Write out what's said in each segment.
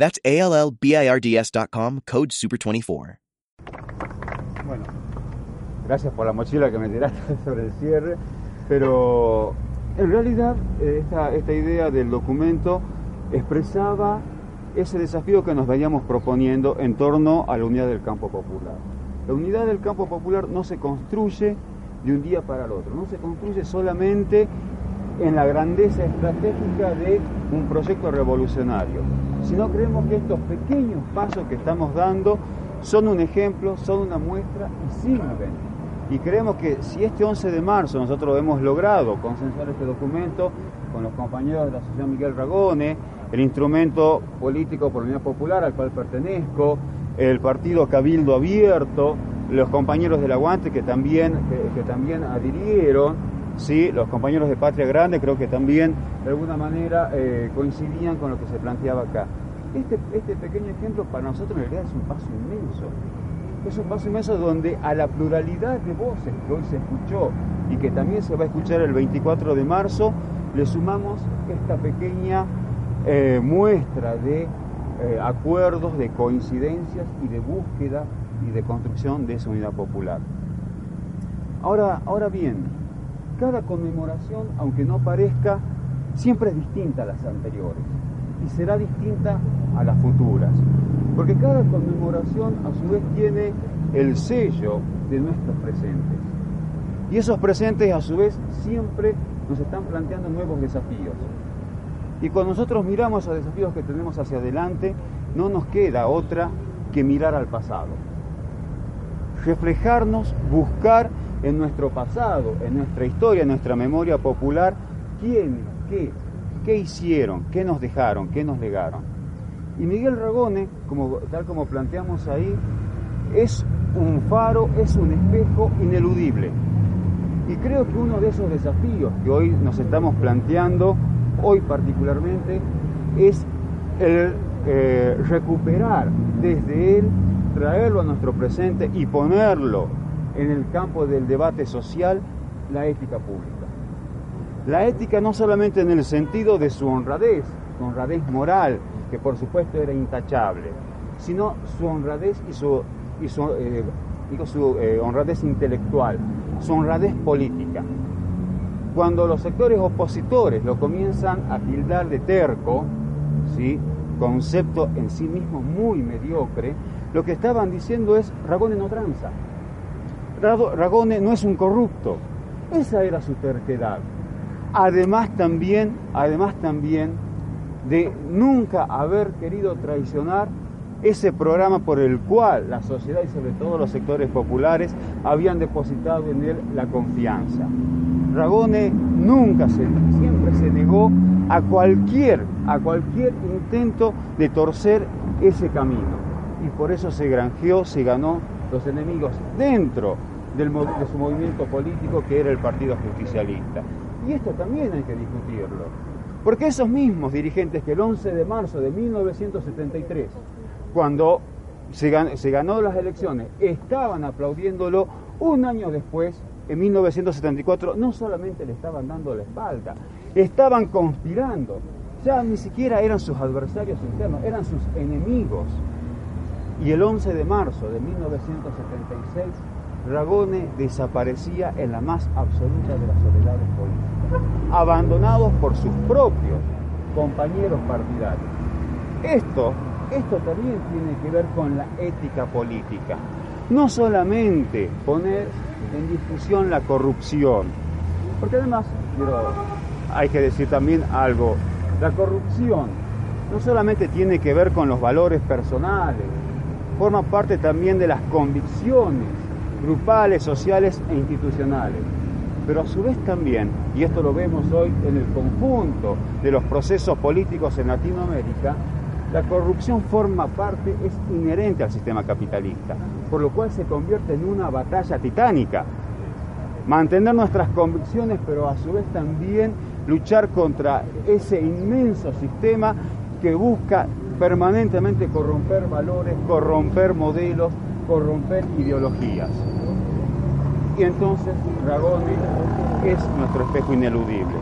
That's A-L-L-B-I-R-D-S.com, code SUPER24. Bueno, gracias por la mochila que me tiraste sobre el cierre, pero en realidad eh, esta, esta idea del documento expresaba ese desafío que nos veníamos proponiendo en torno a la unidad del campo popular. La unidad del campo popular no se construye de un día para el otro, no se construye solamente en la grandeza estratégica de un proyecto revolucionario, sino creemos que estos pequeños pasos que estamos dando son un ejemplo, son una muestra y sirven. Y creemos que si este 11 de marzo nosotros hemos logrado consensuar este documento con los compañeros de la Asociación Miguel Ragone, el instrumento político por la Unidad Popular al cual pertenezco, el partido Cabildo Abierto, los compañeros del Aguante que también, que, que también adhirieron, ¿sí? los compañeros de Patria Grande creo que también de alguna manera eh, coincidían con lo que se planteaba acá. Este, este pequeño ejemplo para nosotros en realidad es un paso inmenso. Es un paso inmenso donde a la pluralidad de voces que hoy se escuchó y que también se va a escuchar el 24 de marzo, le sumamos esta pequeña eh, muestra de eh, acuerdos, de coincidencias y de búsqueda y de construcción de esa unidad popular. Ahora, ahora bien, cada conmemoración, aunque no parezca, siempre es distinta a las anteriores y será distinta a las futuras, porque cada conmemoración a su vez tiene el sello de nuestros presentes. Y esos presentes a su vez siempre nos están planteando nuevos desafíos. Y cuando nosotros miramos a desafíos que tenemos hacia adelante, no nos queda otra que mirar al pasado. Reflejarnos, buscar en nuestro pasado, en nuestra historia, en nuestra memoria popular, quiénes, qué, qué hicieron, qué nos dejaron, qué nos legaron. Y Miguel Ragone, tal como planteamos ahí, es un faro, es un espejo ineludible. Y creo que uno de esos desafíos que hoy nos estamos planteando, hoy particularmente, es el eh, recuperar desde él, traerlo a nuestro presente y ponerlo en el campo del debate social la ética pública. La ética no solamente en el sentido de su honradez, su honradez moral, que por supuesto era intachable, sino su honradez y su, y su, eh, su eh, honradez intelectual, su honradez política. Cuando los sectores opositores lo comienzan a tildar de terco, ¿sí? concepto en sí mismo muy mediocre, lo que estaban diciendo es Ragone no tranza, Ragone no es un corrupto. Esa era su terquedad. Además también, además también de nunca haber querido traicionar ese programa por el cual la sociedad y sobre todo los sectores populares habían depositado en él la confianza. Ragone nunca se, siempre se negó a cualquier, a cualquier intento de torcer ese camino. Y por eso se granjeó, se ganó los enemigos dentro del, de su movimiento político que era el Partido Justicialista. Y esto también hay que discutirlo. Porque esos mismos dirigentes que el 11 de marzo de 1973, cuando se se ganó las elecciones, estaban aplaudiéndolo, un año después, en 1974, no solamente le estaban dando la espalda, estaban conspirando. Ya ni siquiera eran sus adversarios internos, eran sus enemigos. Y el 11 de marzo de 1976, Ragone desaparecía en la más absoluta de las soledades políticas, abandonados por sus propios compañeros partidarios. Esto, esto también tiene que ver con la ética política. No solamente poner en discusión la corrupción, porque además, hay que decir también algo, la corrupción no solamente tiene que ver con los valores personales, forma parte también de las convicciones grupales, sociales e institucionales. Pero a su vez también, y esto lo vemos hoy en el conjunto de los procesos políticos en Latinoamérica, La corrupción forma parte, es inherente al sistema capitalista, por lo cual se convierte en una batalla titánica. Mantener nuestras convicciones, pero a su vez también luchar contra ese inmenso sistema que busca permanentemente corromper valores, corromper modelos, corromper ideologías. Y entonces Ragone es nuestro espejo ineludible.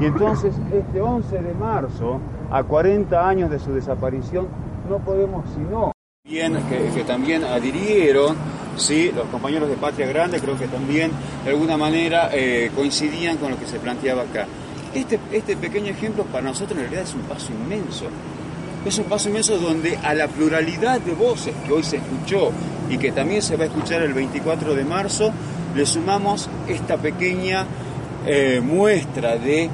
Y entonces este 11 de marzo, a 40 años de su desaparición, no podemos sino... Bien, que, también adhirieron, ¿sí? los compañeros de Patria Grande creo que también de alguna manera eh, coincidían con lo que se planteaba acá. Este, este pequeño ejemplo para nosotros en realidad es un paso inmenso. Es un paso inmenso donde a la pluralidad de voces que hoy se escuchó y que también se va a escuchar el 24 de marzo, le sumamos esta pequeña eh, muestra de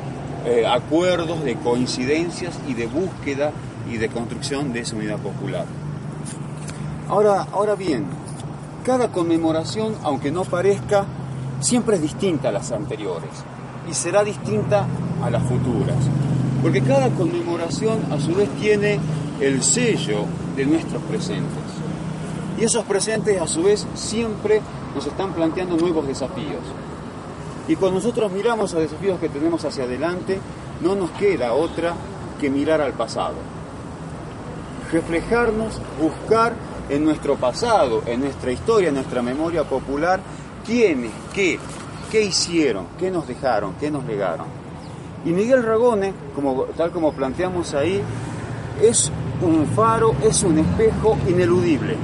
eh, acuerdos, de coincidencias y de búsqueda y de construcción de esa unidad popular. Ahora, ahora bien, cada conmemoración, aunque no parezca, siempre es distinta a las anteriores y será distinta a las futuras, porque cada conmemoración a su vez tiene el sello de nuestros presentes. Y esos presentes a su vez siempre nos están planteando nuevos desafíos. Y cuando nosotros miramos a desafíos que tenemos hacia adelante, no nos queda otra que mirar al pasado. Reflejarnos, buscar en nuestro pasado, en nuestra historia, en nuestra memoria popular, quiénes, qué, qué hicieron, qué nos dejaron, qué nos legaron. Y Miguel Ragone, tal como planteamos ahí, es un faro, es un espejo ineludible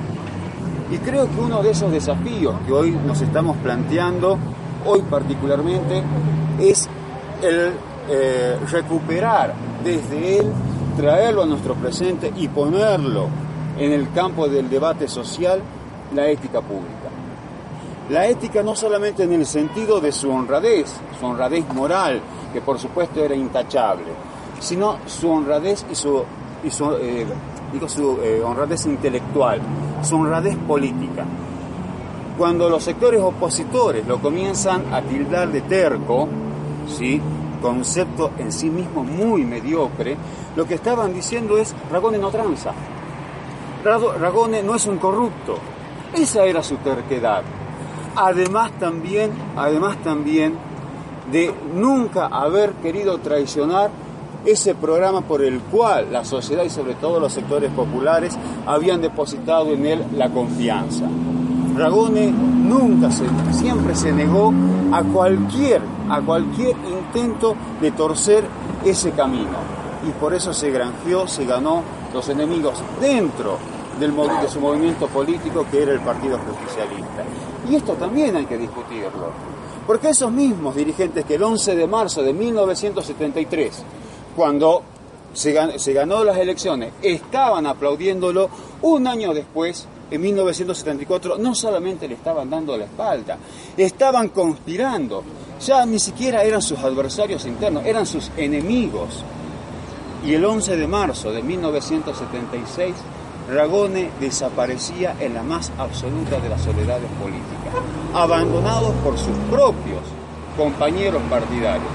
y creo que uno de esos desafíos que hoy nos estamos planteando, hoy particularmente, es el eh, recuperar desde él, traerlo a nuestro presente y ponerlo en el campo del debate social, la ética pública. La ética no solamente en el sentido de su honradez, su honradez moral, que por supuesto era intachable, sino su honradez y su, y su eh, digo su eh, honradez intelectual, su honradez política. Cuando los sectores opositores lo comienzan a tildar de terco, ¿sí? concepto en sí mismo muy mediocre, lo que estaban diciendo es Ragone no tranza, Ragone no es un corrupto. Esa era su terquedad. Además también, además también de nunca haber querido traicionar ese programa por el cual la sociedad y sobre todo los sectores populares habían depositado en él la confianza. Ragone nunca se, siempre se negó a cualquier, a cualquier intento de torcer ese camino. Y por eso se granjeó, se ganó los enemigos dentro del, de su movimiento político que era el Partido Justicialista. Y esto también hay que discutirlo. Porque esos mismos dirigentes que el 11 de marzo de 1973 cuando se ganó, las elecciones, estaban aplaudiéndolo, un año después, en 1974, no solamente le estaban dando la espalda, estaban conspirando, ya ni siquiera eran sus adversarios internos, eran sus enemigos. Y el 11 de marzo de 1976, Ragone desaparecía en la más absoluta de las soledades políticas, abandonado por sus propios compañeros partidarios.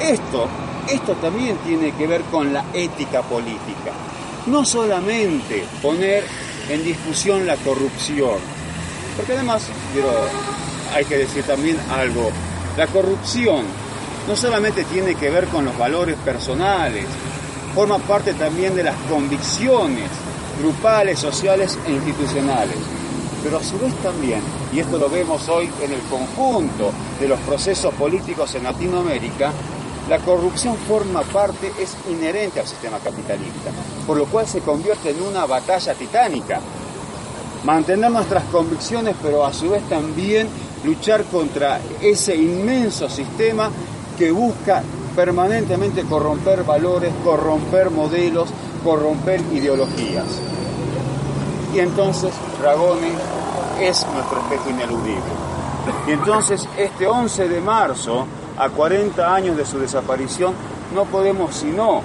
Esto esto también tiene que ver con la ética política. No solamente poner en discusión la corrupción, porque además, hay que decir también algo, la corrupción no solamente tiene que ver con los valores personales, forma parte también de las convicciones grupales, sociales e institucionales. Pero a su vez también, y esto lo vemos hoy en el conjunto de los procesos políticos en Latinoamérica, la corrupción forma parte, es inherente al sistema capitalista, por lo cual se convierte en una batalla titánica. Mantener nuestras convicciones, pero a su vez también luchar contra ese inmenso sistema que busca permanentemente corromper valores, corromper modelos, corromper ideologías. Y entonces Ragone es nuestro espejo ineludible. Y entonces este 11 de marzo a 40 años de su desaparición, no podemos sino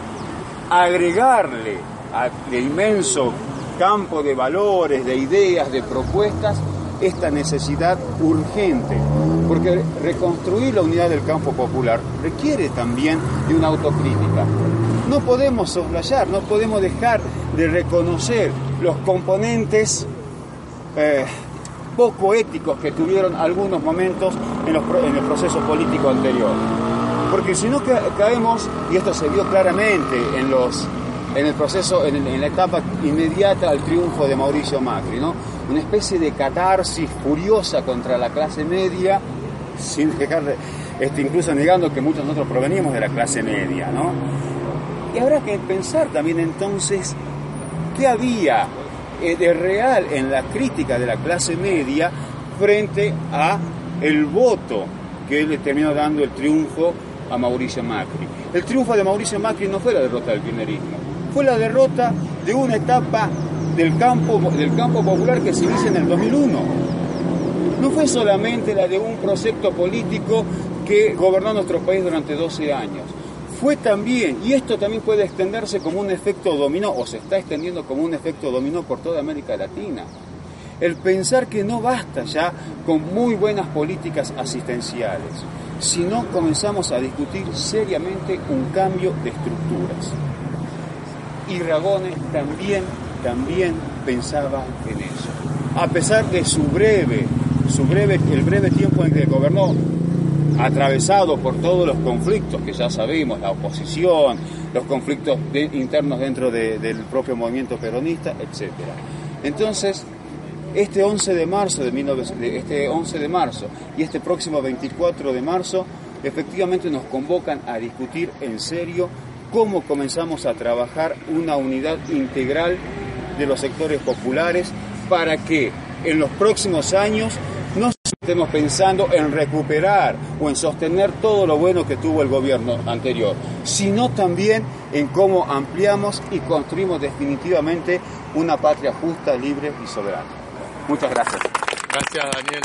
agregarle al inmenso campo de valores, de ideas, de propuestas, esta necesidad urgente, porque reconstruir la unidad del campo popular requiere también de una autocrítica. No podemos soslayar, no podemos dejar de reconocer los componentes eh, poco éticos que tuvieron algunos momentos en, el proceso político anterior. Porque si no caemos, y esto se vio claramente en el proceso, en, la etapa inmediata al triunfo de Mauricio Macri, ¿no? una especie de catarsis furiosa contra la clase media, sin dejar, este, incluso negando que muchos de nosotros proveníamos de la clase media. ¿no? Y habrá que pensar también entonces qué había eh, de real en la crítica de la clase media frente a el voto que le terminó dando el triunfo a Mauricio Macri. El triunfo de Mauricio Macri no fue la derrota del kirchnerismo, fue la derrota de una etapa del campo, del campo popular que se inicia en el 2001. No fue solamente la de un proyecto político que gobernó nuestro país durante 12 años fue también, y esto también puede extenderse como un efecto dominó, o se está extendiendo como un efecto dominó por toda América Latina. El pensar que no basta ya con muy buenas políticas asistenciales, sino comenzamos a discutir seriamente un cambio de estructuras. Y Ragones también, también pensaba en eso. A pesar de su breve, su breve, el breve tiempo en que gobernó, atravesado por todos los conflictos que ya sabemos, la oposición, los conflictos internos dentro del propio movimiento peronista, etc. Entonces, este 11 de marzo de, este 11 de marzo y este próximo 24 de marzo efectivamente nos convocan a discutir en serio cómo comenzamos a trabajar una unidad integral de los sectores populares para que en los próximos años estemos pensando en recuperar o en sostener todo lo bueno que tuvo el gobierno anterior, sino también en cómo ampliamos y construimos definitivamente una patria justa, libre y soberana. Muchas gracias. Gracias, Daniel.